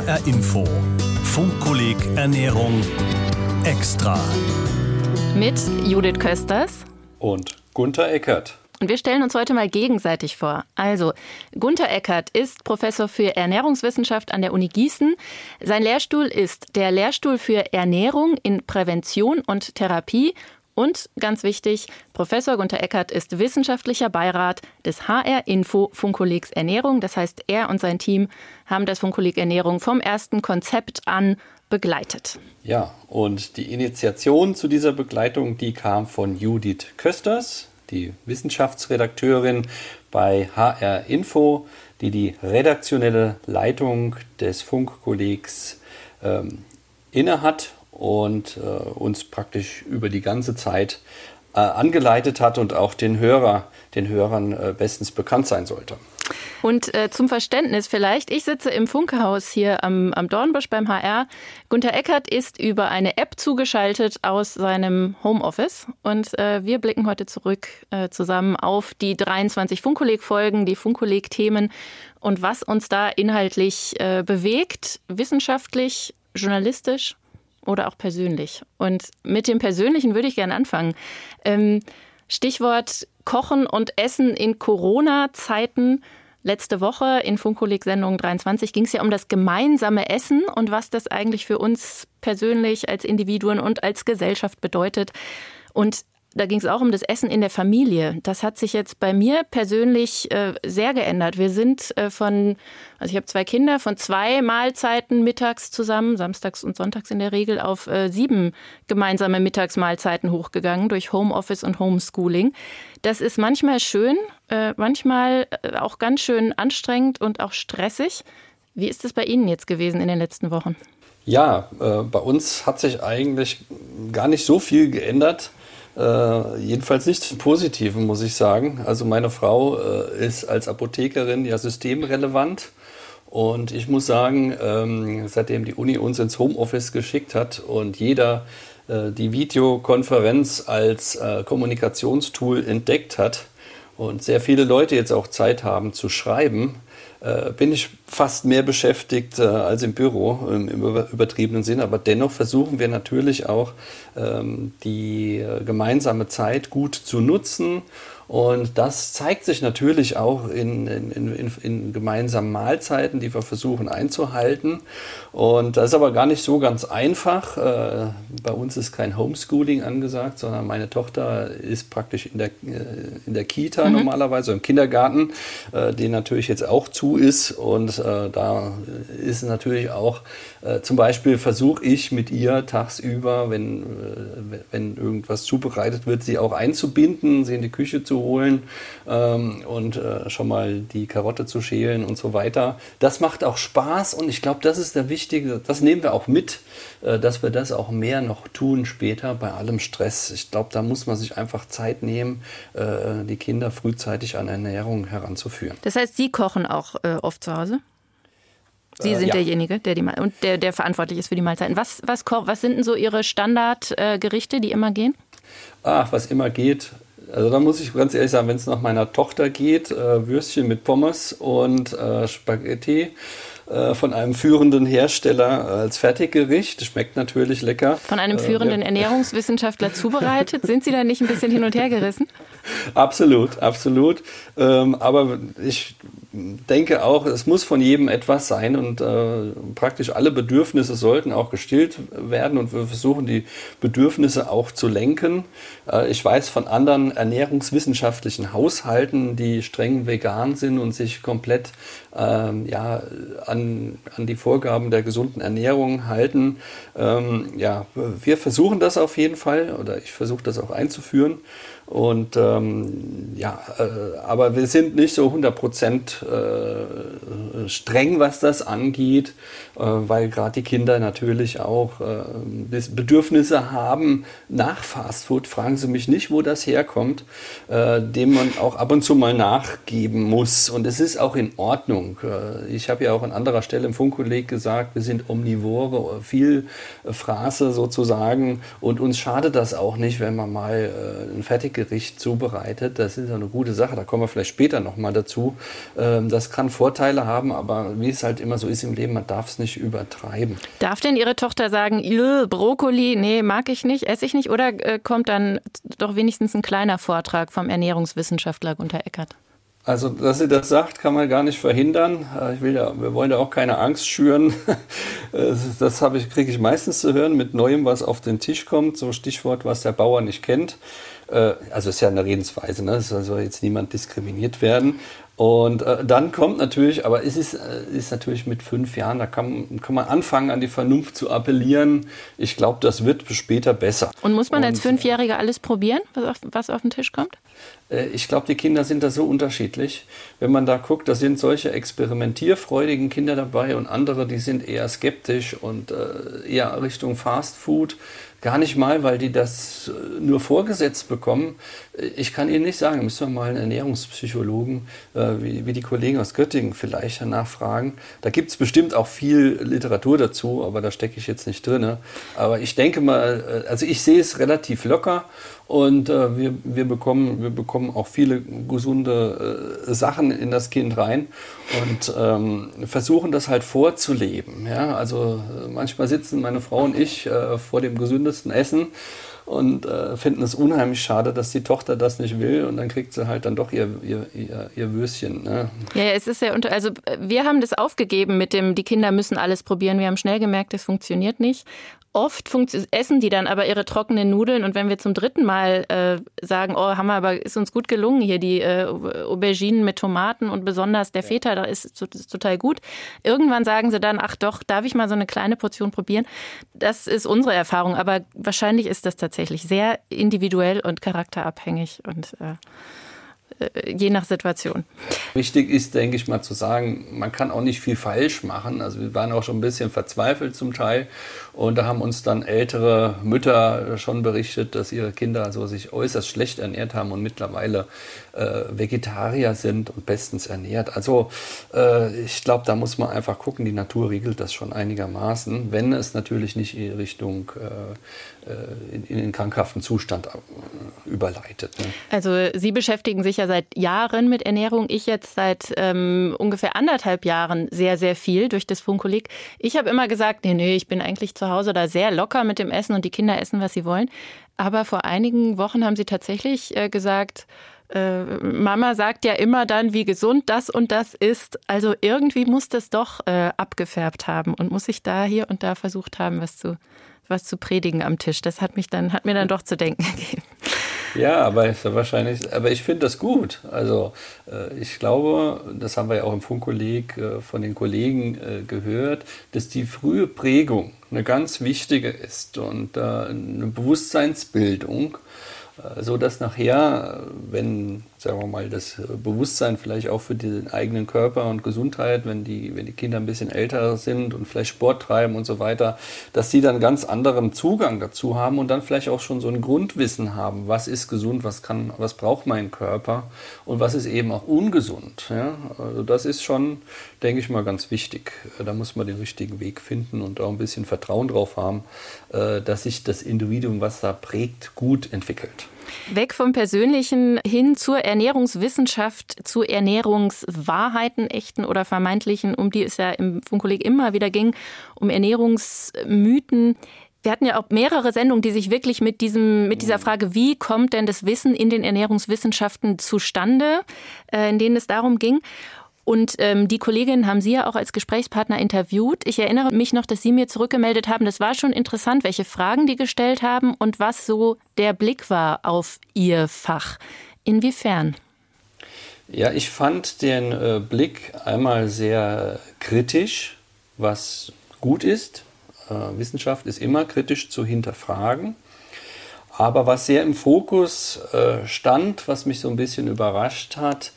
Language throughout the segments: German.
HR Info. Funkkolleg Ernährung extra. Mit Judith Kösters und Gunther Eckert. Und wir stellen uns heute mal gegenseitig vor. Also, Gunther Eckert ist Professor für Ernährungswissenschaft an der Uni Gießen. Sein Lehrstuhl ist der Lehrstuhl für Ernährung in Prävention und Therapie und ganz wichtig, Professor Gunther Eckert ist wissenschaftlicher Beirat des HR Info Funkkollegs Ernährung. Das heißt, er und sein Team haben das Funkkolleg Ernährung vom ersten Konzept an begleitet. Ja, und die Initiation zu dieser Begleitung, die kam von Judith Kösters, die Wissenschaftsredakteurin bei HR Info, die die redaktionelle Leitung des Funkkollegs ähm, innehat und äh, uns praktisch über die ganze Zeit äh, angeleitet hat und auch den Hörer, den Hörern äh, bestens bekannt sein sollte. Und äh, zum Verständnis vielleicht, ich sitze im Funkehaus hier am, am Dornbusch beim HR. Gunther Eckert ist über eine App zugeschaltet aus seinem Homeoffice. Und äh, wir blicken heute zurück äh, zusammen auf die 23 Funkkolleg-Folgen, die Funkkolleg-Themen und was uns da inhaltlich äh, bewegt, wissenschaftlich, journalistisch oder auch persönlich. Und mit dem Persönlichen würde ich gerne anfangen. Ähm, Stichwort Kochen und Essen in Corona-Zeiten. Letzte Woche in Funkolik Sendung 23 ging es ja um das gemeinsame Essen und was das eigentlich für uns persönlich als Individuen und als Gesellschaft bedeutet. Und da ging es auch um das Essen in der Familie. Das hat sich jetzt bei mir persönlich äh, sehr geändert. Wir sind äh, von, also ich habe zwei Kinder, von zwei Mahlzeiten mittags zusammen, samstags und sonntags in der Regel, auf äh, sieben gemeinsame Mittagsmahlzeiten hochgegangen durch Homeoffice und Homeschooling. Das ist manchmal schön, äh, manchmal äh, auch ganz schön anstrengend und auch stressig. Wie ist es bei Ihnen jetzt gewesen in den letzten Wochen? Ja, äh, bei uns hat sich eigentlich gar nicht so viel geändert. Äh, jedenfalls nicht Positiven, muss ich sagen. Also meine Frau äh, ist als Apothekerin ja systemrelevant. Und ich muss sagen, ähm, seitdem die Uni uns ins Homeoffice geschickt hat und jeder äh, die Videokonferenz als äh, Kommunikationstool entdeckt hat und sehr viele Leute jetzt auch Zeit haben zu schreiben, äh, bin ich fast mehr beschäftigt äh, als im Büro im, im übertriebenen Sinn. Aber dennoch versuchen wir natürlich auch ähm, die äh, gemeinsame Zeit gut zu nutzen und das zeigt sich natürlich auch in, in, in, in, gemeinsamen Mahlzeiten, die wir versuchen einzuhalten. Und das ist aber gar nicht so ganz einfach. Äh, bei uns ist kein Homeschooling angesagt, sondern meine Tochter ist praktisch in der, äh, in der Kita mhm. normalerweise, im Kindergarten, äh, den natürlich jetzt auch zu ist. Und da ist natürlich auch, zum Beispiel versuche ich mit ihr tagsüber, wenn, wenn irgendwas zubereitet wird, sie auch einzubinden, sie in die Küche zu holen ähm, und äh, schon mal die Karotte zu schälen und so weiter. Das macht auch Spaß und ich glaube, das ist der wichtige, das nehmen wir auch mit, äh, dass wir das auch mehr noch tun später bei allem Stress. Ich glaube, da muss man sich einfach Zeit nehmen, äh, die Kinder frühzeitig an Ernährung heranzuführen. Das heißt, Sie kochen auch äh, oft zu Hause? Sie äh, sind ja. derjenige, der die und der, der verantwortlich ist für die Mahlzeiten. Was, was, was sind denn so Ihre Standardgerichte, die immer gehen? Ach, was immer geht. Also da muss ich ganz ehrlich sagen, wenn es nach meiner Tochter geht, äh, Würstchen mit Pommes und äh, Spaghetti äh, von einem führenden Hersteller als Fertiggericht. Schmeckt natürlich lecker. Von einem äh, führenden Ernährungswissenschaftler zubereitet. Sind Sie da nicht ein bisschen hin und her gerissen? Absolut, absolut. Ähm, aber ich denke auch, es muss von jedem etwas sein und äh, praktisch alle Bedürfnisse sollten auch gestillt werden und wir versuchen die Bedürfnisse auch zu lenken. Äh, ich weiß von anderen ernährungswissenschaftlichen Haushalten, die streng vegan sind und sich komplett ähm, ja, an, an die Vorgaben der gesunden Ernährung halten. Ähm, ja, wir versuchen das auf jeden Fall oder ich versuche das auch einzuführen. Und ähm, ja, äh, aber wir sind nicht so 100% äh, streng, was das angeht, äh, weil gerade die Kinder natürlich auch äh, Bedürfnisse haben nach Fastfood. Fragen Sie mich nicht, wo das herkommt, äh, dem man auch ab und zu mal nachgeben muss. Und es ist auch in Ordnung. Äh, ich habe ja auch an anderer Stelle im Funkkolleg gesagt, wir sind Omnivore, viel Phrase sozusagen. Und uns schadet das auch nicht, wenn man mal ein fertiges Gericht zubereitet. Das ist eine gute Sache. Da kommen wir vielleicht später nochmal dazu. Äh, das kann Vorteile haben, aber wie es halt immer so ist im Leben, man darf es nicht übertreiben. Darf denn Ihre Tochter sagen, Brokkoli, nee, mag ich nicht, esse ich nicht? Oder äh, kommt dann doch wenigstens ein kleiner Vortrag vom Ernährungswissenschaftler Gunter Eckert? Also, dass sie das sagt, kann man gar nicht verhindern. Äh, ich will ja, wir wollen ja auch keine Angst schüren. Äh, das ich, kriege ich meistens zu hören mit Neuem, was auf den Tisch kommt. So Stichwort, was der Bauer nicht kennt. Also ist ja eine Redensweise, ne? Es soll jetzt niemand diskriminiert werden. Und äh, dann kommt natürlich, aber es ist, äh, ist natürlich mit fünf Jahren, da kann, kann man anfangen, an die Vernunft zu appellieren. Ich glaube, das wird später besser. Und muss man Und, als Fünfjähriger alles probieren, was auf, was auf den Tisch kommt? Äh, ich glaube, die Kinder sind da so unterschiedlich. Wenn man da guckt, da sind solche experimentierfreudigen Kinder dabei und andere, die sind eher skeptisch und äh, eher Richtung Fast Food. Gar nicht mal, weil die das äh, nur vorgesetzt bekommen. Ich kann Ihnen nicht sagen, müssen wir mal einen Ernährungspsychologen äh, wie, wie, die Kollegen aus Göttingen vielleicht nachfragen. Da gibt es bestimmt auch viel Literatur dazu, aber da stecke ich jetzt nicht drin. Aber ich denke mal, äh, also ich sehe es relativ locker und äh, wir, wir, bekommen, wir bekommen auch viele gesunde äh, Sachen in das Kind rein und ähm, versuchen das halt vorzuleben. Ja? Also äh, manchmal sitzen meine Frau und ich äh, vor dem gesündesten Essen und äh, finden es unheimlich schade, dass die Tochter das nicht will und dann kriegt sie halt dann doch ihr, ihr, ihr, ihr Würstchen. Ne? Ja, es ist ja unter, also wir haben das aufgegeben mit dem, die Kinder müssen alles probieren. Wir haben schnell gemerkt, das funktioniert nicht Oft essen die dann aber ihre trockenen Nudeln und wenn wir zum dritten Mal äh, sagen, oh, haben wir aber, ist uns gut gelungen hier, die äh, Auberginen mit Tomaten und besonders der Feta, da ist, ist total gut. Irgendwann sagen sie dann, ach doch, darf ich mal so eine kleine Portion probieren? Das ist unsere Erfahrung, aber wahrscheinlich ist das tatsächlich sehr individuell und charakterabhängig und äh, äh, je nach Situation. Wichtig ist, denke ich mal, zu sagen, man kann auch nicht viel falsch machen. Also wir waren auch schon ein bisschen verzweifelt zum Teil. Und da haben uns dann ältere Mütter schon berichtet, dass ihre Kinder also sich äußerst schlecht ernährt haben und mittlerweile äh, Vegetarier sind und bestens ernährt. Also äh, ich glaube, da muss man einfach gucken, die Natur regelt das schon einigermaßen, wenn es natürlich nicht in Richtung äh, äh in, in, den krankhaften Zustand äh, überleitet. Ne? Also Sie beschäftigen sich ja seit Jahren mit Ernährung, ich jetzt seit ähm, ungefähr anderthalb Jahren sehr, sehr viel durch das Funkolik. Ich habe immer gesagt, nee, nee, ich bin eigentlich zu Hause da sehr locker mit dem Essen und die Kinder essen, was sie wollen. Aber vor einigen Wochen haben sie tatsächlich äh, gesagt, äh, Mama sagt ja immer dann, wie gesund das und das ist. Also irgendwie muss das doch äh, abgefärbt haben und muss ich da hier und da versucht haben, was zu, was zu predigen am Tisch. Das hat mich dann, hat mir dann doch zu denken gegeben. Ja, aber wahrscheinlich, aber ich finde das gut. Also ich glaube, das haben wir ja auch im Funkkolleg von den Kollegen gehört, dass die frühe Prägung eine ganz wichtige ist und eine Bewusstseinsbildung äh, so dass nachher, wenn, sagen wir mal, das Bewusstsein vielleicht auch für den eigenen Körper und Gesundheit, wenn die, wenn die Kinder ein bisschen älter sind und vielleicht Sport treiben und so weiter, dass sie dann ganz anderen Zugang dazu haben und dann vielleicht auch schon so ein Grundwissen haben, was ist gesund, was kann, was braucht mein Körper und was ist eben auch ungesund. Ja? Also das ist schon, denke ich mal, ganz wichtig. Da muss man den richtigen Weg finden und auch ein bisschen Vertrauen drauf haben, äh, dass sich das Individuum, was da prägt, gut entwickelt. Weg vom Persönlichen hin zur Ernährungswissenschaft, zu Ernährungswahrheiten, echten oder vermeintlichen, um die es ja im Funkkolleg immer wieder ging, um Ernährungsmythen. Wir hatten ja auch mehrere Sendungen, die sich wirklich mit diesem, mit dieser Frage, wie kommt denn das Wissen in den Ernährungswissenschaften zustande, äh, in denen es darum ging. Und ähm, die Kolleginnen haben Sie ja auch als Gesprächspartner interviewt. Ich erinnere mich noch, dass Sie mir zurückgemeldet haben, das war schon interessant, welche Fragen die gestellt haben und was so der Blick war auf Ihr Fach. Inwiefern? Ja, ich fand den äh, Blick einmal sehr kritisch, was gut ist. Äh, Wissenschaft ist immer kritisch zu hinterfragen. Aber was sehr im Fokus äh, stand, was mich so ein bisschen überrascht hat,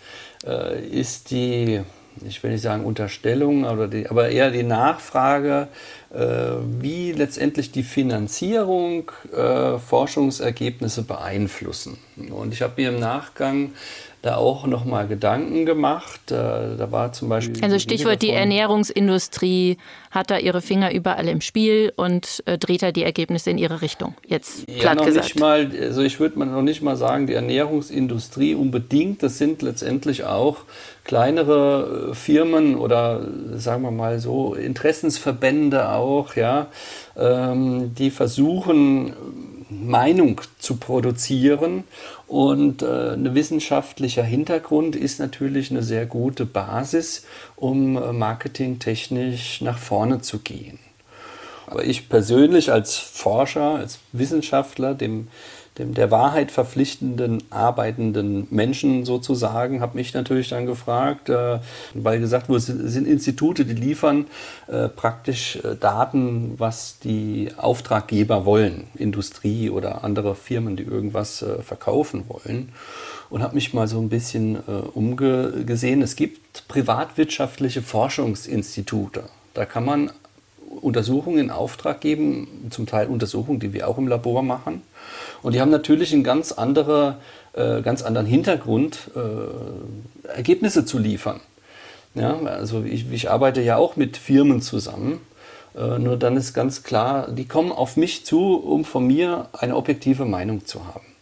äh, ist die, ich will nicht sagen Unterstellung, aber, die, aber eher die Nachfrage, äh, wie letztendlich die Finanzierung äh, Forschungsergebnisse beeinflussen. Und ich habe mir im Nachgang da auch nochmal Gedanken gemacht. Äh, da war zum Beispiel. Also Stichwort die Ernährungsindustrie hat da ihre Finger überall im Spiel und äh, dreht da die Ergebnisse in ihre Richtung. Jetzt platt ja, noch gesagt. Nicht mal, also ich würde noch nicht mal sagen, die Ernährungsindustrie unbedingt. Das sind letztendlich auch kleinere äh, Firmen oder sagen wir mal so Interessensverbände auch, ja, ähm, die versuchen Meinung zu produzieren. Und äh, ein wissenschaftlicher Hintergrund ist natürlich eine sehr gute Basis, um äh, marketingtechnisch nach vorne zu gehen. Aber ich persönlich als Forscher, als Wissenschaftler, dem dem der Wahrheit verpflichtenden arbeitenden Menschen sozusagen, habe mich natürlich dann gefragt, äh, weil gesagt wurde, sind Institute, die liefern äh, praktisch äh, Daten, was die Auftraggeber wollen, Industrie oder andere Firmen, die irgendwas äh, verkaufen wollen. Und habe mich mal so ein bisschen äh, umgesehen. Es gibt privatwirtschaftliche Forschungsinstitute. Da kann man Untersuchungen in Auftrag geben, zum Teil Untersuchungen, die wir auch im Labor machen. Und die haben natürlich einen ganz, andere, äh, ganz anderen Hintergrund, äh, Ergebnisse zu liefern. Ja, also ich, ich, arbeite ja auch mit Firmen zusammen. Äh, nur dann ist ganz klar, die kommen auf mich zu, um von mir eine objektive Meinung zu haben.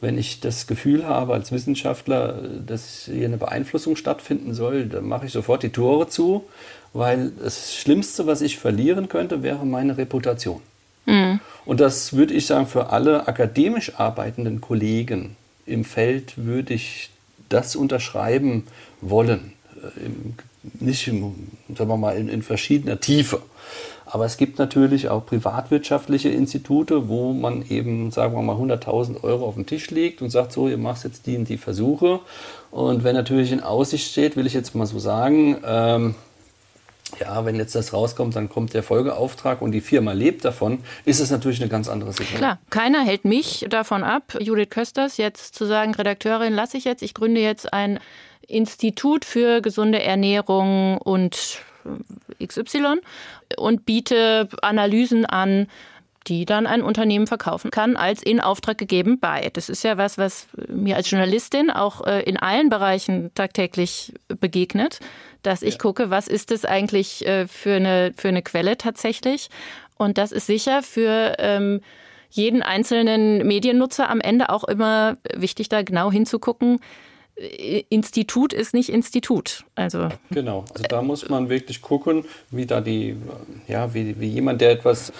Wenn ich das Gefühl habe als Wissenschaftler, dass hier eine Beeinflussung stattfinden soll, dann mache ich sofort die Tore zu, weil das Schlimmste, was ich verlieren könnte, wäre meine Reputation. Mhm. Und das würde ich sagen, für alle akademisch arbeitenden Kollegen im Feld würde ich das unterschreiben wollen. Äh, nicht, im, sagen wir mal, in, in verschiedener Tiefe. Aber es gibt natürlich auch privatwirtschaftliche Institute, wo man eben, sagen wir mal, 100.000 Euro auf den Tisch legt und sagt, so, ihr macht jetzt die und die Versuche. Und wenn natürlich in Aussicht steht, will ich jetzt mal so sagen, ähm, ja, wenn jetzt das rauskommt, dann kommt der Folgeauftrag und die Firma lebt davon, ist es natürlich eine ganz andere Situation. Klar, keiner hält mich davon ab, Judith Kösters jetzt zu sagen, Redakteurin lasse ich jetzt, ich gründe jetzt ein Institut für gesunde Ernährung und XY und biete Analysen an, die dann ein Unternehmen verkaufen kann, als in Auftrag gegeben bei. Das ist ja was, was mir als Journalistin auch äh, in allen Bereichen tagtäglich begegnet dass ich ja. gucke, was ist es eigentlich äh, für, eine, für eine Quelle tatsächlich. Und das ist sicher für ähm, jeden einzelnen Mediennutzer am Ende auch immer wichtig, da genau hinzugucken, Institut ist nicht Institut. Also genau, also da muss man wirklich gucken, wie da die, ja, wie, wie jemand, der etwas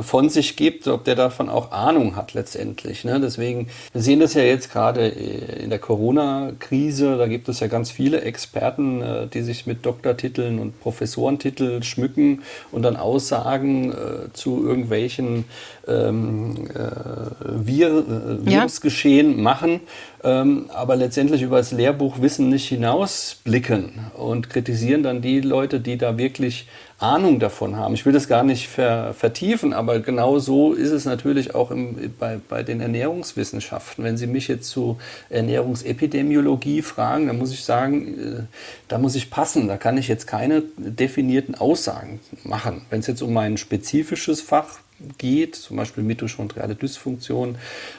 von sich gibt, ob der davon auch Ahnung hat letztendlich. Ne? Deswegen, wir sehen das ja jetzt gerade in der Corona-Krise, da gibt es ja ganz viele Experten, äh, die sich mit Doktortiteln und Professorentiteln schmücken und dann Aussagen äh, zu irgendwelchen ähm, äh, Vir äh, Virusgeschehen ja. machen, ähm, aber letztendlich über das Lehrbuchwissen nicht hinausblicken und kritisieren dann die Leute, die da wirklich Ahnung davon haben. Ich will das gar nicht ver, vertiefen, aber genau so ist es natürlich auch im, bei, bei den Ernährungswissenschaften. Wenn Sie mich jetzt zu Ernährungsepidemiologie fragen, dann muss ich sagen, äh, da muss ich passen. Da kann ich jetzt keine definierten Aussagen machen. Wenn es jetzt um ein spezifisches Fach geht, zum Beispiel mitochondriale Dysfunktion,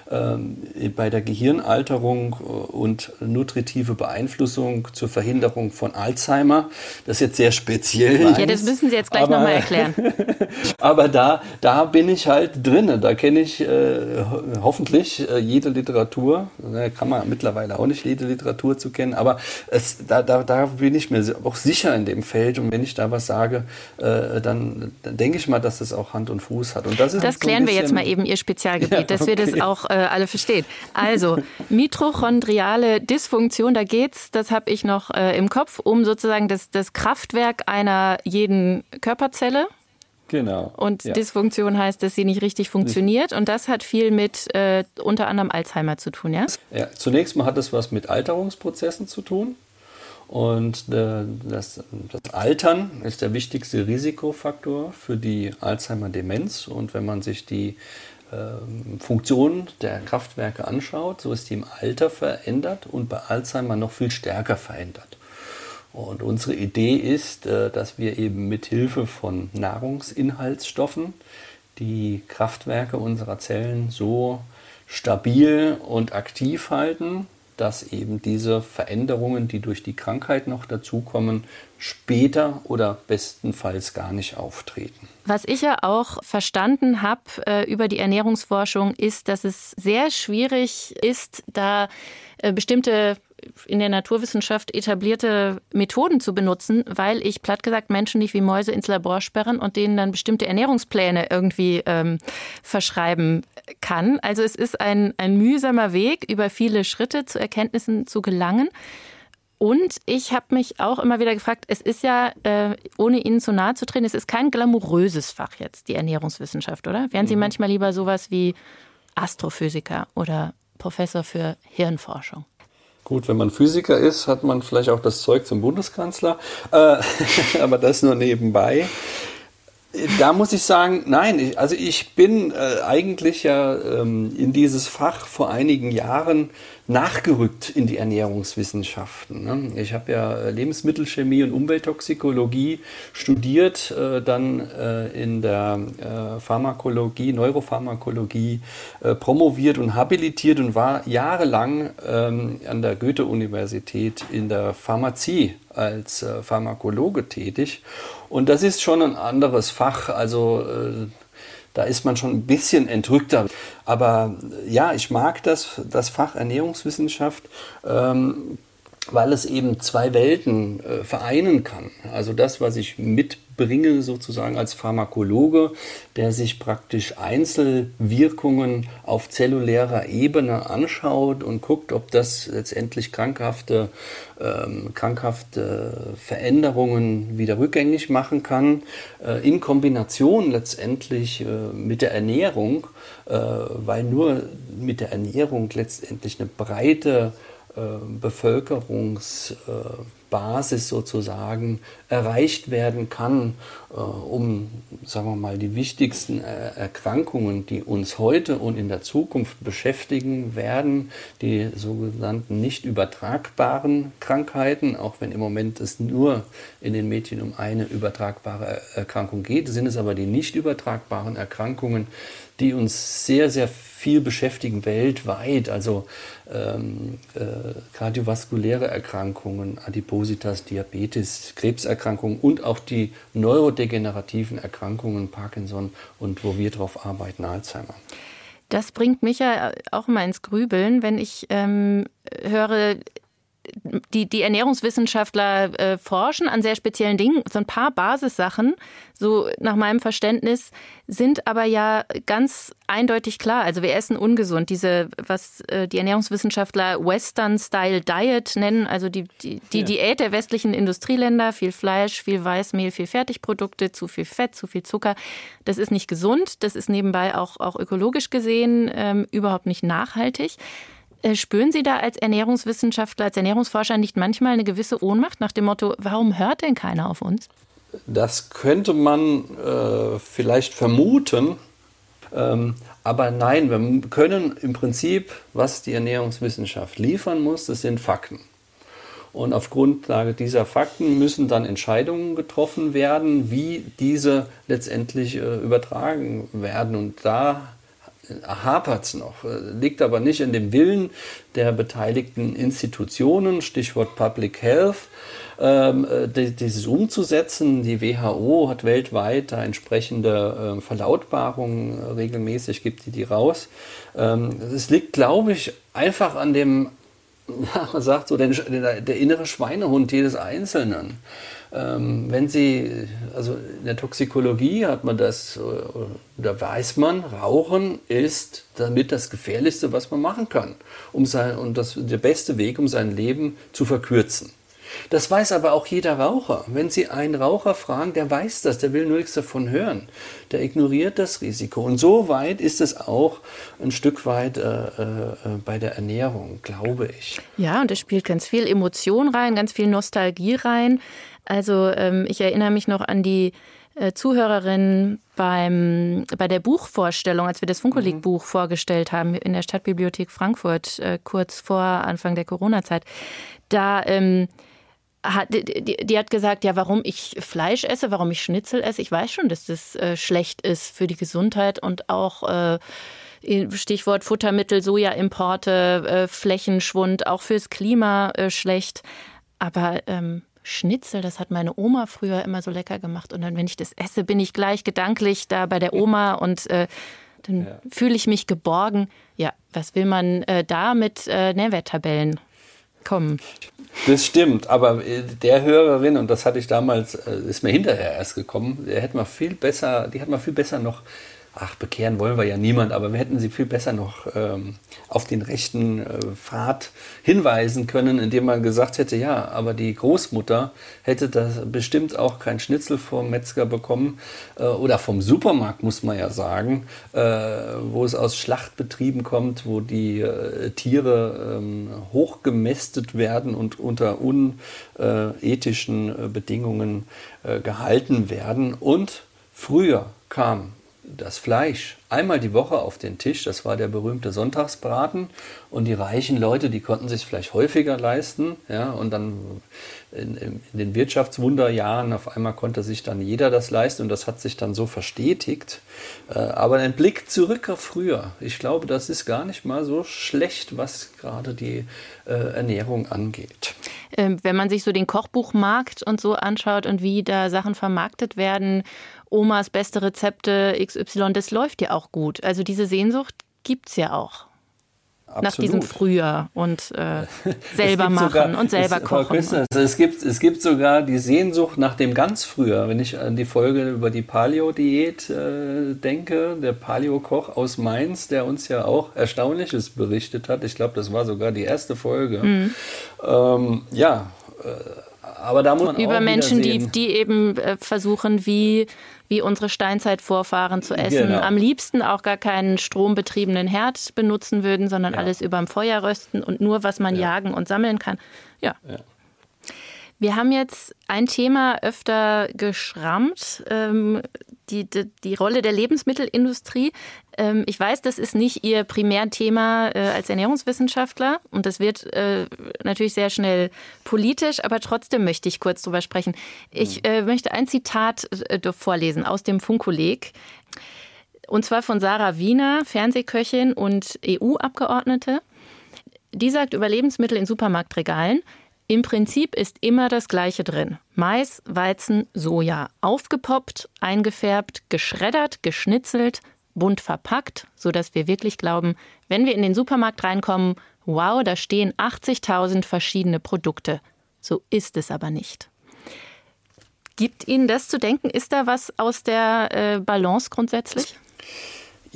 ähm, bei der Gehirnalterung äh, und nutritive Beeinflussung zur Verhinderung von Alzheimer. Das ist jetzt sehr speziell. Ja, das müssen Sie jetzt gleich nochmal erklären. aber da, da bin ich halt drin. Da kenne ich äh, hoffentlich äh, jede Literatur. Da kann man mittlerweile auch nicht jede Literatur zu kennen, aber es, da, da, da bin ich mir auch sicher in dem Feld. Und wenn ich da was sage, äh, dann, dann denke ich mal, dass das auch Hand und Fuß hat. Und das ist das klären wir jetzt mal eben, Ihr Spezialgebiet, ja, okay. dass wir das auch äh, alle verstehen. Also, mitochondriale Dysfunktion, da geht's, das habe ich noch äh, im Kopf, um sozusagen das, das Kraftwerk einer jeden Körperzelle. Genau. Und ja. Dysfunktion heißt, dass sie nicht richtig funktioniert. Und das hat viel mit äh, unter anderem Alzheimer zu tun, ja? Ja, zunächst mal hat es was mit Alterungsprozessen zu tun. Und äh, das, das, Altern ist der wichtigste Risikofaktor für die Alzheimer-Demenz. Und wenn man sich die äh, Funktion der Kraftwerke anschaut, so ist die im Alter verändert und bei Alzheimer noch viel stärker verändert. Und unsere Idee ist, äh, dass wir eben mit Hilfe von Nahrungsinhaltsstoffen die Kraftwerke unserer Zellen so stabil und aktiv halten, dass eben diese Veränderungen, die durch die Krankheit noch dazukommen, später oder bestenfalls gar nicht auftreten. Was ich ja auch verstanden habe äh, über die Ernährungsforschung, ist, dass es sehr schwierig ist, da äh, bestimmte in der Naturwissenschaft etablierte Methoden zu benutzen, weil ich platt gesagt Menschen nicht wie Mäuse ins Labor sperren und denen dann bestimmte Ernährungspläne irgendwie ähm, verschreiben kann. Also es ist ein, ein mühsamer Weg, über viele Schritte zu Erkenntnissen zu gelangen. Und ich habe mich auch immer wieder gefragt, es ist ja, äh, ohne Ihnen zu nahe zu treten, es ist kein glamouröses Fach jetzt, die Ernährungswissenschaft, oder? Wären Sie mhm. manchmal lieber sowas wie Astrophysiker oder Professor für Hirnforschung? Gut, wenn man Physiker ist, hat man vielleicht auch das Zeug zum Bundeskanzler, äh, aber das nur nebenbei. Da muss ich sagen, nein, ich, also ich bin äh, eigentlich ja ähm, in dieses Fach vor einigen Jahren nachgerückt in die Ernährungswissenschaften. Ne? Ich habe ja Lebensmittelchemie und Umwelttoxikologie studiert, äh, dann äh, in der äh, Pharmakologie, Neuropharmakologie äh, promoviert und habilitiert und war jahrelang ähm, an der Goethe-Universität in der Pharmazie als äh, Pharmakologe tätig. Und das ist schon ein anderes Fach. Also äh, da ist man schon ein bisschen entrückter. Aber äh, ja, ich mag das, das Fach Ernährungswissenschaft. Ähm, weil es eben zwei Welten äh, vereinen kann. Also das, was ich mitbringe sozusagen als Pharmakologe, der sich praktisch Einzelwirkungen auf zellulärer Ebene anschaut und guckt, ob das letztendlich krankhafte, ähm, krankhafte Veränderungen wieder rückgängig machen kann, äh, in Kombination letztendlich äh, mit der Ernährung, äh, weil nur mit der Ernährung letztendlich eine breite äh, Bevölkerungsbasis sozusagen erreicht werden kann, äh, um, sagen wir mal, die wichtigsten Erkrankungen, die uns heute und in der Zukunft beschäftigen werden, die sogenannten nicht übertragbaren Krankheiten, auch wenn im Moment es nur in den Mädchen um eine übertragbare Erkrankung geht, sind es aber die nicht übertragbaren Erkrankungen, die uns sehr, sehr viel beschäftigen weltweit. Also ähm, äh, kardiovaskuläre Erkrankungen, Adipositas, Diabetes, Krebserkrankungen und auch die neurodegenerativen Erkrankungen, Parkinson und wo wir drauf arbeiten, Alzheimer. Das bringt mich ja auch mal ins Grübeln, wenn ich ähm, höre, die, die Ernährungswissenschaftler äh, forschen an sehr speziellen Dingen. So ein paar Basissachen, so nach meinem Verständnis, sind aber ja ganz eindeutig klar. Also wir essen ungesund. Diese, was äh, die Ernährungswissenschaftler Western-Style Diet nennen, also die, die, die ja. Diät der westlichen Industrieländer, viel Fleisch, viel Weißmehl, viel Fertigprodukte, zu viel Fett, zu viel Zucker. Das ist nicht gesund. Das ist nebenbei auch, auch ökologisch gesehen ähm, überhaupt nicht nachhaltig. Äh, spüren Sie da als Ernährungswissenschaftler, als Ernährungsforscher nicht manchmal eine gewisse Ohnmacht nach dem Motto, warum hört denn keiner auf uns? Das könnte man äh, vielleicht vermuten, ähm, aber nein, wir können im Prinzip, was die Ernährungswissenschaft liefern muss, das sind Fakten. Und auf Grundlage dieser Fakten müssen dann Entscheidungen getroffen werden, wie diese letztendlich äh, übertragen werden. Und da hapert es noch. Liegt aber nicht in dem Willen der beteiligten Institutionen, Stichwort Public Health, ähm, dieses umzusetzen. Die WHO hat weltweit da entsprechende äh, Verlautbarungen äh, regelmäßig, gibt die die raus. Ähm, es liegt, glaube ich, einfach an dem, ja, man sagt so, der, der innere Schweinehund jedes Einzelnen. Ähm, wenn Sie, also in der Toxikologie hat man das, äh, da weiß man, Rauchen ist damit das Gefährlichste, was man machen kann. Um sein, und das der beste Weg, um sein Leben zu verkürzen. Das weiß aber auch jeder Raucher. Wenn Sie einen Raucher fragen, der weiß das, der will nur nichts davon hören. Der ignoriert das Risiko. Und so weit ist es auch ein Stück weit äh, äh, bei der Ernährung, glaube ich. Ja, und es spielt ganz viel Emotion rein, ganz viel Nostalgie rein. Also ähm, ich erinnere mich noch an die äh, Zuhörerin beim, bei der Buchvorstellung, als wir das Funkolik-Buch mhm. vorgestellt haben in der Stadtbibliothek Frankfurt, äh, kurz vor Anfang der Corona-Zeit. Da ähm, hat, die, die, hat gesagt, ja, warum ich Fleisch esse, warum ich Schnitzel esse. Ich weiß schon, dass das äh, schlecht ist für die Gesundheit und auch äh, Stichwort Futtermittel, Sojaimporte, äh, Flächenschwund, auch fürs Klima äh, schlecht. Aber ähm, Schnitzel, das hat meine Oma früher immer so lecker gemacht. Und dann, wenn ich das esse, bin ich gleich gedanklich da bei der Oma und äh, dann ja. fühle ich mich geborgen. Ja, was will man äh, da mit äh, Nährwerttabellen kommen? Das stimmt, aber äh, der Hörerin, und das hatte ich damals, äh, ist mir hinterher erst gekommen, der hätte man viel besser, die hat man viel besser noch ach, bekehren wollen wir ja niemand, aber wir hätten sie viel besser noch ähm, auf den rechten äh, Pfad hinweisen können, indem man gesagt hätte, ja, aber die Großmutter hätte das bestimmt auch kein Schnitzel vom Metzger bekommen äh, oder vom Supermarkt, muss man ja sagen, äh, wo es aus Schlachtbetrieben kommt, wo die äh, Tiere ähm, hochgemästet werden und unter unethischen äh, Bedingungen äh, gehalten werden. Und früher kam das Fleisch einmal die Woche auf den Tisch. Das war der berühmte Sonntagsbraten. Und die reichen Leute, die konnten sich vielleicht häufiger leisten. Ja, und dann in, in, den Wirtschaftswunderjahren auf einmal konnte sich dann jeder das leisten und das hat sich dann so verstetigt. Äh, aber ein Blick zurück auf früher. Ich glaube, das ist gar nicht mal so schlecht, was gerade die äh, Ernährung angeht. Ähm, wenn man sich so den Kochbuchmarkt und so anschaut und wie da Sachen vermarktet werden, Omas beste Rezepte XY, das läuft ja auch gut. Also diese Sehnsucht gibt es ja auch. Absolut. Nach diesem Frühjahr und äh, selber machen sogar, und selber es, kochen. Christen, es, gibt, es gibt sogar die Sehnsucht nach dem ganz Frühjahr. Wenn ich an die Folge über die Paleo-Diät äh, denke, der Paleo-Koch aus Mainz, der uns ja auch Erstaunliches berichtet hat. Ich glaube, das war sogar die erste Folge. Mhm. Ähm, ja, äh, aber da muss man über Menschen, die, die eben äh, versuchen, wie wie unsere Steinzeitvorfahren zu essen. Genau. Am liebsten auch gar keinen strombetriebenen Herd benutzen würden, sondern ja. alles überm Feuer rösten und nur, was man ja. jagen und sammeln kann. ja. ja. Wir haben jetzt ein Thema öfter geschrammt, ähm, die, die, die, Rolle der Lebensmittelindustrie. Ähm, ich weiß, das ist nicht Ihr Primärthema äh, als Ernährungswissenschaftler und das wird äh, natürlich sehr schnell politisch, aber trotzdem möchte ich kurz drüber sprechen. Ich äh, möchte ein Zitat äh, vorlesen aus dem Funkkolleg. Und zwar von Sarah Wiener, Fernsehköchin und EU-Abgeordnete. Die sagt über Lebensmittel in Supermarktregalen, im Prinzip ist immer das Gleiche drin. Mais, Weizen, Soja. Aufgepoppt, eingefärbt, geschreddert, geschnitzelt, bunt verpackt, sodass wir wirklich glauben, wenn wir in den Supermarkt reinkommen, wow, da stehen 80.000 verschiedene Produkte. So ist es aber nicht. Gibt Ihnen das zu denken? Ist da was aus der äh, Balance grundsätzlich?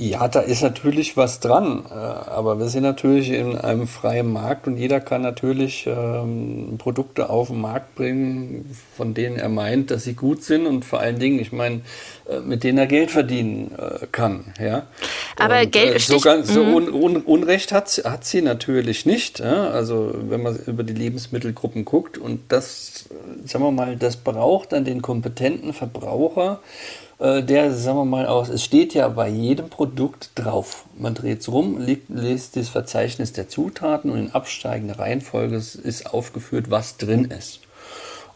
Ja, da ist natürlich was dran, äh, aber wir sind natürlich in einem freien Markt und jeder kann natürlich ähm, Produkte auf den Markt bringen, von denen er meint, dass sie gut sind und vor allen Dingen, ich meine, äh, mit denen er Geld verdienen äh, kann. Ja? Aber und, Geld so, ganz, so mhm. un, un, Unrecht hat, hat sie natürlich nicht. Ja? Also wenn man über die Lebensmittelgruppen guckt und das, sagen wir mal, das braucht dann den kompetenten Verbraucher äh, der, sagen wir mal, aus, es steht ja bei jedem Produkt drauf. Man dreht es rum, liest, liest das Verzeichnis der Zutaten und in absteigender Reihenfolge ist aufgeführt, was drin ist.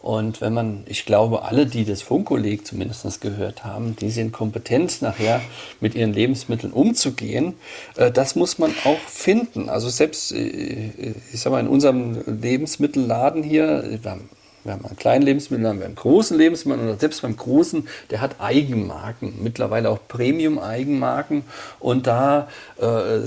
Und wenn man, ich glaube, alle, die das Funkkolleg zumindest gehört haben, die sind kompetent, nachher mit ihren Lebensmitteln umzugehen. Äh, das muss man auch finden. Also selbst, äh, ich sag mal, in unserem Lebensmittelladen hier, wir haben wir einen kleinen Lebensmittel, wir haben einen großen Lebensmittel und selbst beim großen, der hat Eigenmarken, mittlerweile auch Premium-Eigenmarken. Und da äh,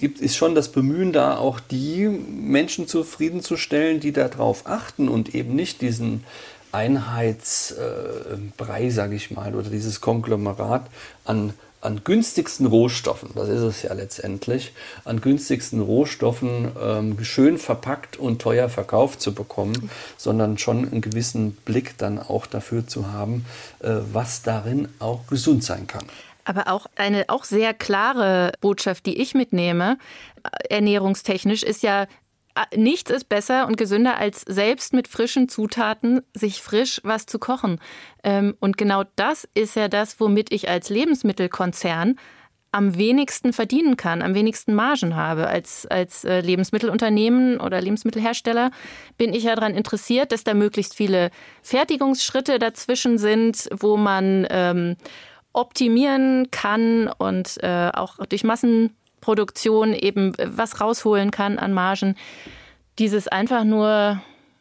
gibt, ist schon das Bemühen da, auch die Menschen zufriedenzustellen, die darauf achten und eben nicht diesen Einheitsbrei, äh, sage ich mal, oder dieses Konglomerat an an günstigsten Rohstoffen, das ist es ja letztendlich, an günstigsten Rohstoffen ähm, schön verpackt und teuer verkauft zu bekommen, sondern schon einen gewissen Blick dann auch dafür zu haben, äh, was darin auch gesund sein kann. Aber auch eine auch sehr klare Botschaft, die ich mitnehme, äh, ernährungstechnisch, ist ja, nichts ist besser und gesünder, als selbst mit frischen Zutaten sich frisch was zu kochen. Ähm, und genau das ist ja das, womit ich als Lebensmittelkonzern am wenigsten verdienen kann, am wenigsten Margen habe. Als, als äh, Lebensmittelunternehmen oder Lebensmittelhersteller bin ich ja daran interessiert, dass da möglichst viele Fertigungsschritte dazwischen sind, wo man ähm, optimieren kann und äh, auch durch Massenproduktion eben was rausholen kann an Margen. Dieses einfach nur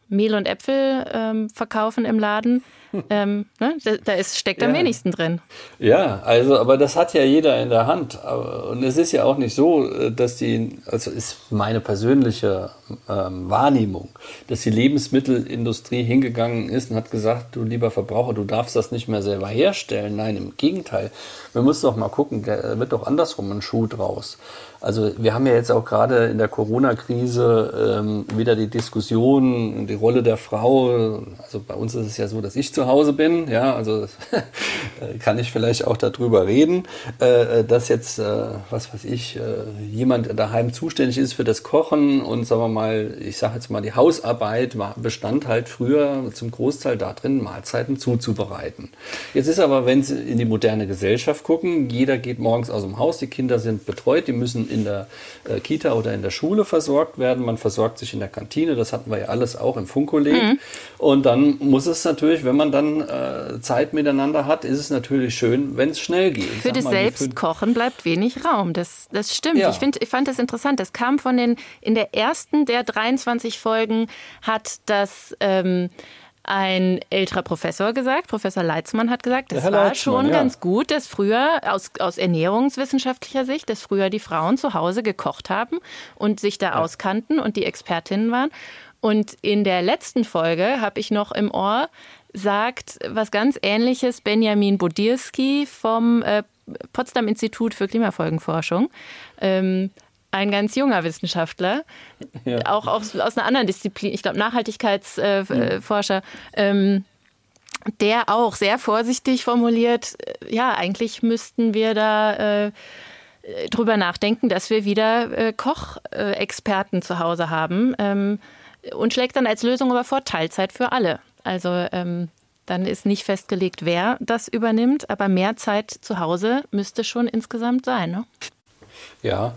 Mehl und Äpfel ähm, verkaufen im Laden, ähm, ne? da, ist, steckt am wenigsten drin. Ja, also, aber das hat ja jeder in der Hand. Und es ist ja auch nicht so, äh, dass die, also ist meine persönliche ähm, Wahrnehmung, dass die Lebensmittelindustrie hingegangen ist und hat gesagt, du lieber Verbraucher, du darfst das nicht mehr selber herstellen. Nein, im Gegenteil. Wir müssen doch mal gucken, da wird doch andersrum ein Schuh draus. Also wir haben ja jetzt auch gerade in der Corona-Krise ähm, wieder die Diskussion, die Rolle der Frau. Also bei uns ist es ja so, dass ich zu Hause bin, ja, also kann ich vielleicht auch darüber reden, äh, dass jetzt, äh, was weiß ich, äh, jemand daheim zuständig ist für das Kochen und sagen wir mal, ich sage jetzt mal, die Hausarbeit bestand halt früher zum Großteil darin, Mahlzeiten zuzubereiten. Jetzt ist aber, wenn Sie in die moderne Gesellschaft gucken, jeder geht morgens aus dem Haus, die Kinder sind betreut, die müssen in der äh, Kita oder in der Schule versorgt werden, man versorgt sich in der Kantine, das hatten wir ja alles auch im Funkkolleg. Mhm. Und dann muss es natürlich, wenn man dann äh, Zeit miteinander hat, ist es natürlich schön, wenn es schnell geht. Für das Selbstkochen bleibt wenig Raum, das, das stimmt. Ja. Ich, find, ich fand das interessant, das kam von den, in der ersten der 23 Folgen hat das... Ähm, ein älterer Professor gesagt, Professor Leitzmann hat gesagt, das war schon ja. ganz gut, dass früher aus, aus ernährungswissenschaftlicher Sicht, dass früher die Frauen zu Hause gekocht haben und sich da ja. auskannten und die Expertinnen waren. Und in der letzten Folge habe ich noch im Ohr, sagt was ganz ähnliches Benjamin Bodirski vom äh, Potsdam Institut für Klimafolgenforschung. Ähm, ein ganz junger Wissenschaftler, ja. auch aus, aus, einer anderen Disziplin, ich glaube Nachhaltigkeitsforscher, äh, ähm, der auch sehr vorsichtig formuliert, äh, ja, eigentlich müssten wir da äh, drüber nachdenken, dass wir wieder äh, Kochexperten zu Hause haben ähm, und schlägt dann als Lösung aber vor Teilzeit für alle. Also ähm, dann ist nicht festgelegt, wer das übernimmt, aber mehr Zeit zu Hause müsste schon insgesamt sein. Ne? Ja,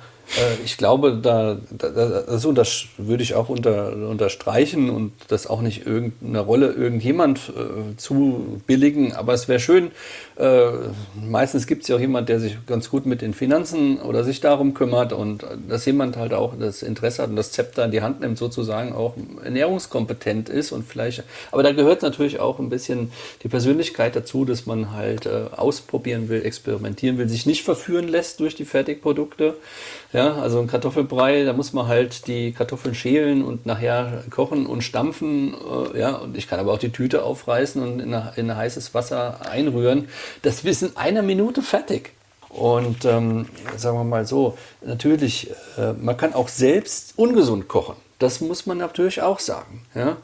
ich glaube, da, da das unter, würde ich auch unter, unterstreichen und das auch nicht irgendeine Rolle irgendjemand äh, zu billigen. Aber es wäre schön, äh, meistens gibt es ja auch jemand, der sich ganz gut mit den Finanzen oder sich darum kümmert und dass jemand halt auch das Interesse hat und das Zepter in die Hand nimmt, sozusagen auch ernährungskompetent ist und vielleicht. Aber da gehört natürlich auch ein bisschen die Persönlichkeit dazu, dass man halt äh, ausprobieren will, experimentieren will, sich nicht verführen lässt durch die Fertigprodukte. Ja, also ein Kartoffelbrei, da muss man halt die Kartoffeln schälen und nachher kochen und stampfen. Äh, ja, und ich kann aber auch die Tüte aufreißen und in, in heißes Wasser einrühren. Das ist in einer Minute fertig. Und ähm, sagen wir mal so, natürlich, äh, man kann auch selbst ungesund kochen. Das muss man natürlich auch sagen. Ja?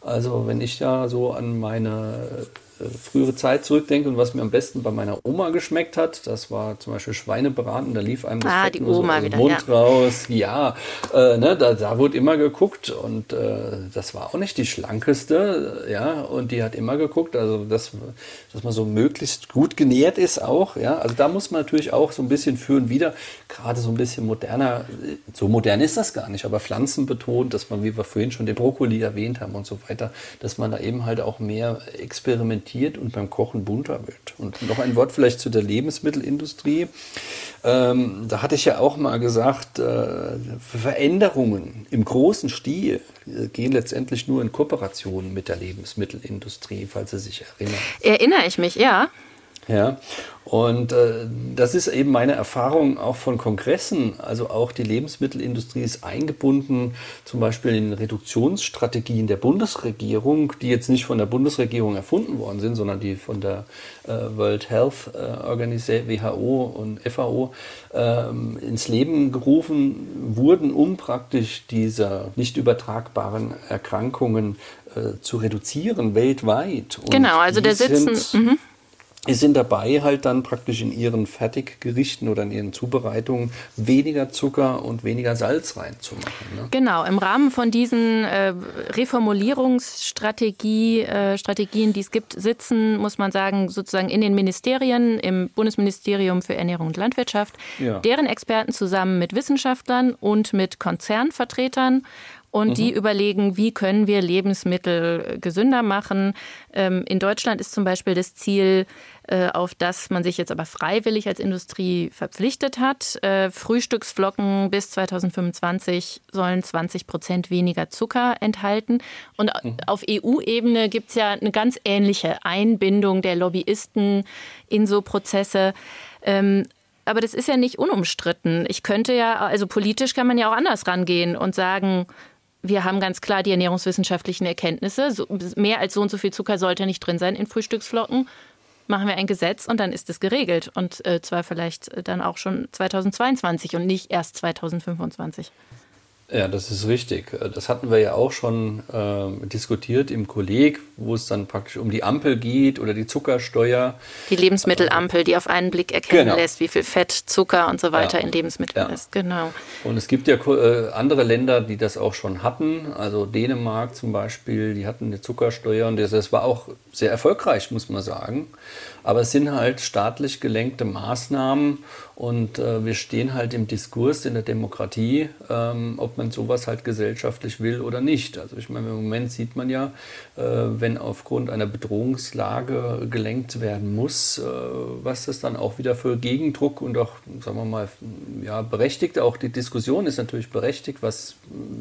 Also wenn ich da so an meine frühere Zeit zurückdenke und was mir am besten bei meiner Oma geschmeckt hat, das war zum Beispiel Schweinebraten, da lief einem das ah, Fett nur so aus dem Mund ja. raus. Ja, äh, ne, da, da wurde immer geguckt und äh, das war auch nicht die schlankeste, ja, und die hat immer geguckt, also dass, dass man so möglichst gut genährt ist auch, ja, also da muss man natürlich auch so ein bisschen führen wieder, gerade so ein bisschen moderner, so modern ist das gar nicht, aber Pflanzen betont, dass man, wie wir vorhin schon den Brokkoli erwähnt haben und so weiter, dass man da eben halt auch mehr experimentiert experimentiert und beim Kochen bunter wird. Und noch ein Wort vielleicht zu der Lebensmittelindustrie. Ähm, da hatte ich ja auch mal gesagt, äh, Veränderungen im großen Stil äh, gehen letztendlich nur in Kooperation mit der Lebensmittelindustrie, falls Sie sich erinnern. Erinnere ich mich, ja. Ja, und äh, das ist eben meine Erfahrung auch von Kongressen. Also auch die Lebensmittelindustrie ist eingebunden, zum Beispiel in Reduktionsstrategien der Bundesregierung, die jetzt nicht von der Bundesregierung erfunden worden sind, sondern die von der äh, World Health äh, Organization, WHO und FAO, ähm, ins Leben gerufen wurden, um praktisch diese nicht übertragbaren Erkrankungen äh, zu reduzieren weltweit. Und genau, also der sitzen. Mhm sind dabei, halt dann praktisch in ihren Fertiggerichten oder in ihren Zubereitungen weniger Zucker und weniger Salz reinzumachen. Ne? Genau, im Rahmen von diesen äh, Reformulierungsstrategien, äh, die es gibt, sitzen, muss man sagen, sozusagen in den Ministerien, im Bundesministerium für Ernährung und Landwirtschaft, ja. deren Experten zusammen mit Wissenschaftlern und mit Konzernvertretern und mhm. die überlegen, wie können wir Lebensmittel gesünder machen. Ähm, in Deutschland ist zum Beispiel das Ziel, auf das man sich jetzt aber freiwillig als Industrie verpflichtet hat. Äh, Frühstücksflocken bis 2025 sollen 20 Prozent weniger Zucker enthalten. Und mhm. auf EU-Ebene gibt es ja eine ganz ähnliche Einbindung der Lobbyisten in so Prozesse. Ähm, aber das ist ja nicht unumstritten. Ich könnte ja, also politisch kann man ja auch anders rangehen und sagen, wir haben ganz klar die ernährungswissenschaftlichen Erkenntnisse. So, mehr als so und so viel Zucker sollte nicht drin sein in Frühstücksflocken. Machen wir ein Gesetz und dann ist es geregelt. Und äh, zwar vielleicht dann auch schon 2022 und nicht erst 2025. Ja, das ist richtig. Das hatten wir ja auch schon äh, diskutiert im Kolleg, wo es dann praktisch um die Ampel geht oder die Zuckersteuer. Die Lebensmittelampel, die auf einen Blick erkennen genau. lässt, wie viel Fett, Zucker und so weiter ja. in Lebensmitteln ja. ist. Genau. Und es gibt ja äh, andere Länder, die das auch schon hatten. Also Dänemark zum Beispiel, die hatten eine Zuckersteuer und das, das war auch sehr erfolgreich, muss man sagen. Aber es sind halt staatlich gelenkte Maßnahmen und äh, wir stehen halt im Diskurs in der Demokratie, ähm, ob man sowas halt gesellschaftlich will oder nicht. Also ich meine, im Moment sieht man ja, äh, wenn aufgrund einer Bedrohungslage gelenkt werden muss, äh, was das dann auch wieder für Gegendruck und auch, sagen wir mal, ja, berechtigt, auch die Diskussion ist natürlich berechtigt, was,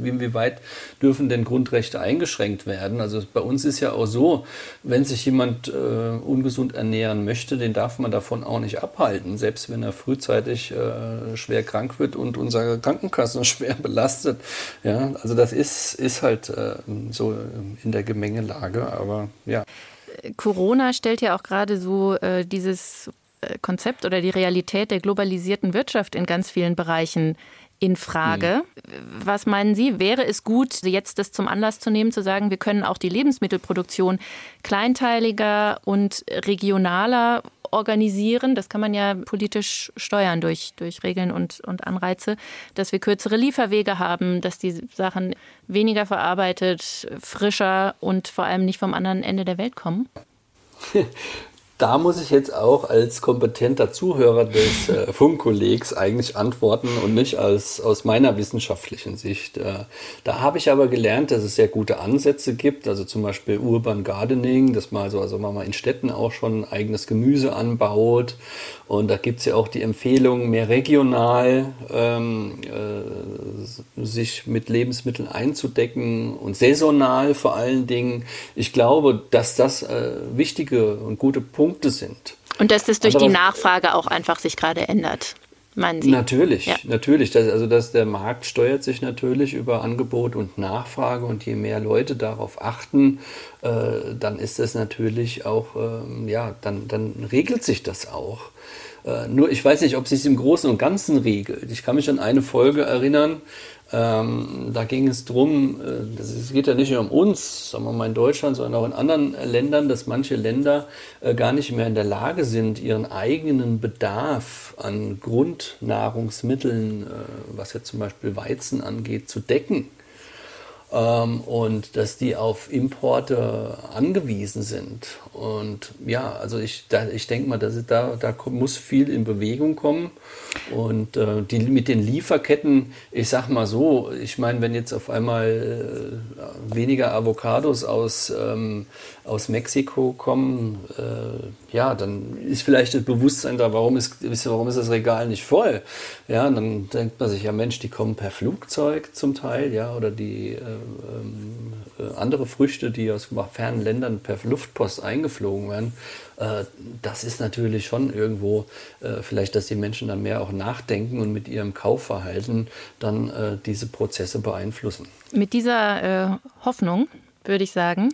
inwieweit dürfen denn Grundrechte eingeschränkt werden. Also bei uns ist ja auch so, wenn sich jemand äh, ungesund ernähren möchte, den darf man davon auch nicht abhalten, selbst wenn er frühzeitig äh, schwer krank wird und unsere Krankenkassen schwer belastet. Ja, also das ist, ist halt äh, so in der Gemengelage, aber ja. Corona stellt ja auch gerade so äh, dieses äh, Konzept oder die Realität der globalisierten Wirtschaft in ganz vielen Bereichen in Frage. Mhm. Was meinen Sie, wäre es gut, jetzt das zum Anlass zu nehmen, zu sagen, wir können auch die Lebensmittelproduktion kleinteiliger und regionaler organisieren. Das kann man ja politisch steuern durch, durch Regeln und, und Anreize, dass wir kürzere Lieferwege haben, dass die Sachen weniger verarbeitet, frischer und vor allem nicht vom anderen Ende der Welt kommen. da muss ich jetzt auch als kompetenter Zuhörer des äh, Funkkollegs eigentlich antworten und nicht als aus meiner wissenschaftlichen Sicht. Äh, da habe ich aber gelernt, dass es sehr gute Ansätze gibt, also zum Beispiel Urban Gardening, dass man also, also man mal in Städten auch schon eigenes Gemüse anbaut. Und da gibt es ja auch die Empfehlung, mehr regional ähm, äh, sich mit Lebensmitteln einzudecken und saisonal vor allen Dingen. Ich glaube, dass das äh, wichtige und gute Punkte Punkte sind. Und dass das durch Aber die Nachfrage auch einfach sich gerade ändert. Meinen Sie? Natürlich, ja. natürlich. Das, also dass der Markt steuert sich natürlich über Angebot und Nachfrage und je mehr Leute darauf achten, äh, dann ist das natürlich auch, äh, ja, dann, dann regelt sich das auch. Äh, nur ich weiß nicht, ob sich im Großen und Ganzen regelt. Ich kann mich an eine Folge erinnern, ähm, da ging es darum, äh, es geht ja nicht nur um uns, sagen wir mal in Deutschland, sondern auch in anderen Ländern, dass manche Länder äh, gar nicht mehr in der Lage sind, ihren eigenen Bedarf an Grundnahrungsmitteln, äh, was jetzt zum Beispiel Weizen angeht, zu decken ähm, und dass die auf Importe angewiesen sind. Und ja, also ich, da, ich denke mal, dass da, da muss viel in Bewegung kommen. Und äh, die, mit den Lieferketten, ich sag mal so, ich meine, wenn jetzt auf einmal äh, weniger Avocados aus, ähm, aus Mexiko kommen, äh, ja, dann ist vielleicht das Bewusstsein da, warum ist, warum ist das Regal nicht voll? Ja, dann denkt man sich, ja Mensch, die kommen per Flugzeug zum Teil, ja, oder die äh, andere Früchte, die aus fernen Ländern per Luftpost eingeflogen werden, äh, das ist natürlich schon irgendwo äh, vielleicht, dass die Menschen dann mehr auch nachdenken und mit ihrem Kaufverhalten dann äh, diese Prozesse beeinflussen. Mit dieser äh, Hoffnung würde ich sagen,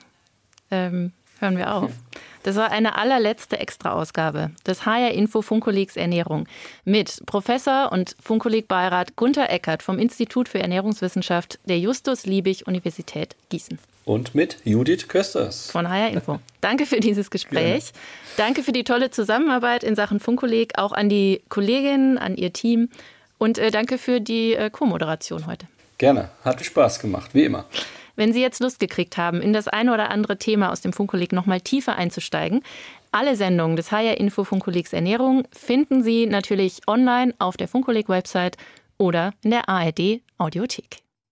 ähm, hören wir auf. Das war eine allerletzte Extraausgabe des HR Info Funkollegs Ernährung mit Professor und Funkolleg-Beirat Gunther Eckert vom Institut für Ernährungswissenschaft der Justus Liebig Universität Gießen. und mit Judith Kösters. Von HR Info. Danke für dieses Gespräch. Gerne. Danke für die tolle Zusammenarbeit in Sachen Funkkolleg, auch an die Kolleginnen, an ihr Team und äh, danke für die äh, Co-Moderation heute. Gerne, hat Spaß gemacht, wie immer. Wenn Sie jetzt Lust gekriegt haben, in das eine oder andere Thema aus dem Funkkolleg noch mal tiefer einzusteigen, alle Sendungen des HR Info Funkkollegs Ernährung finden Sie natürlich online auf der Funkkolleg Website oder in der ARD Audiothek.